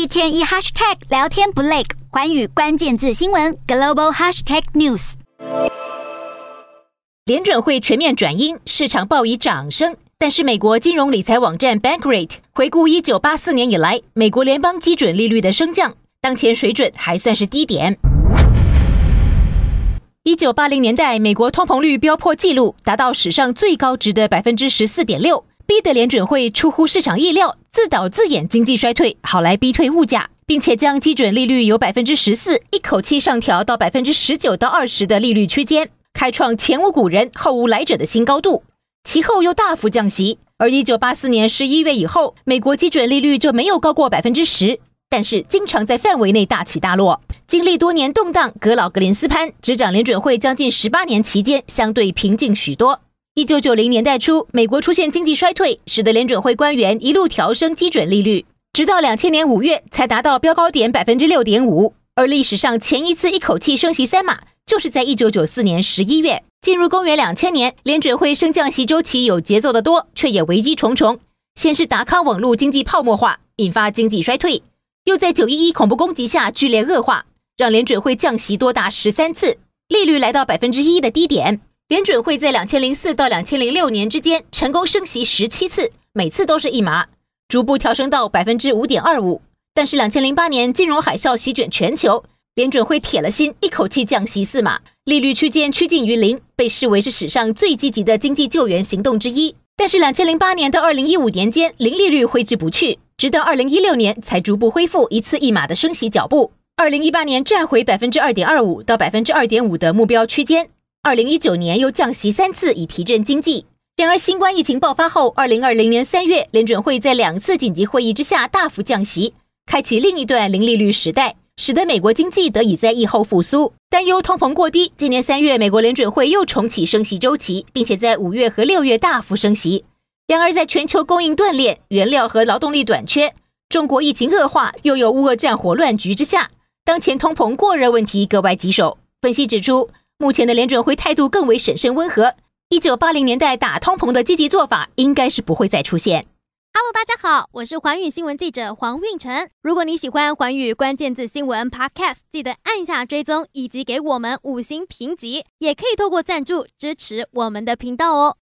一天一 hashtag 聊天不累，环宇关键字新闻 global hashtag news。联准会全面转鹰，市场报以掌声。但是美国金融理财网站 Bankrate 回顾一九八四年以来美国联邦基准利率的升降，当前水准还算是低点。一九八零年代，美国通膨率飙破纪录，达到史上最高值的百分之十四点六。逼得联准会出乎市场意料，自导自演经济衰退，好来逼退物价，并且将基准利率由百分之十四一口气上调到百分之十九到二十的利率区间，开创前无古人后无来者的新高度。其后又大幅降息，而一九八四年十一月以后，美国基准利率就没有高过百分之十，但是经常在范围内大起大落。经历多年动荡，格老格林斯潘执掌联准会将近十八年期间，相对平静许多。一九九零年代初，美国出现经济衰退，使得联准会官员一路调升基准利率，直到两千年五月才达到标高点百分之六点五。而历史上前一次一口气升息三码，就是在一九九四年十一月。进入公元两千年，联准会升降息周期有节奏的多，却也危机重重。先是达康网络经济泡沫化，引发经济衰退；又在九一一恐怖攻击下剧烈恶化，让联准会降息多达十三次，利率来到百分之一的低点。联准会在两千零四到两千零六年之间成功升息十七次，每次都是一码，逐步调升到百分之五点二五。但是两千零八年金融海啸席卷全球，联准会铁了心一口气降息四码，利率区间趋近于零，被视为是史上最积极的经济救援行动之一。但是两千零八年到二零一五年间，零利率挥之不去，直到二零一六年才逐步恢复一次一码的升息脚步。二零一八年站回百分之二点二五到百分之二点五的目标区间。二零一九年又降息三次以提振经济，然而新冠疫情爆发后，二零二零年三月联准会在两次紧急会议之下大幅降息，开启另一段零利率时代，使得美国经济得以在疫后复苏。担忧通膨过低，今年三月美国联准会又重启升息周期，并且在五月和六月大幅升息。然而在全球供应断裂、原料和劳动力短缺、中国疫情恶化，又有乌俄战火乱局之下，当前通膨过热问题格外棘手。分析指出，目前的联准会态度更为审慎温和。一九八零年代打通膨的积极做法，应该是不会再出现。Hello，大家好，我是环宇新闻记者黄运成。如果你喜欢环宇关键字新闻 Podcast，记得按下追踪以及给我们五星评级，也可以透过赞助支持我们的频道哦。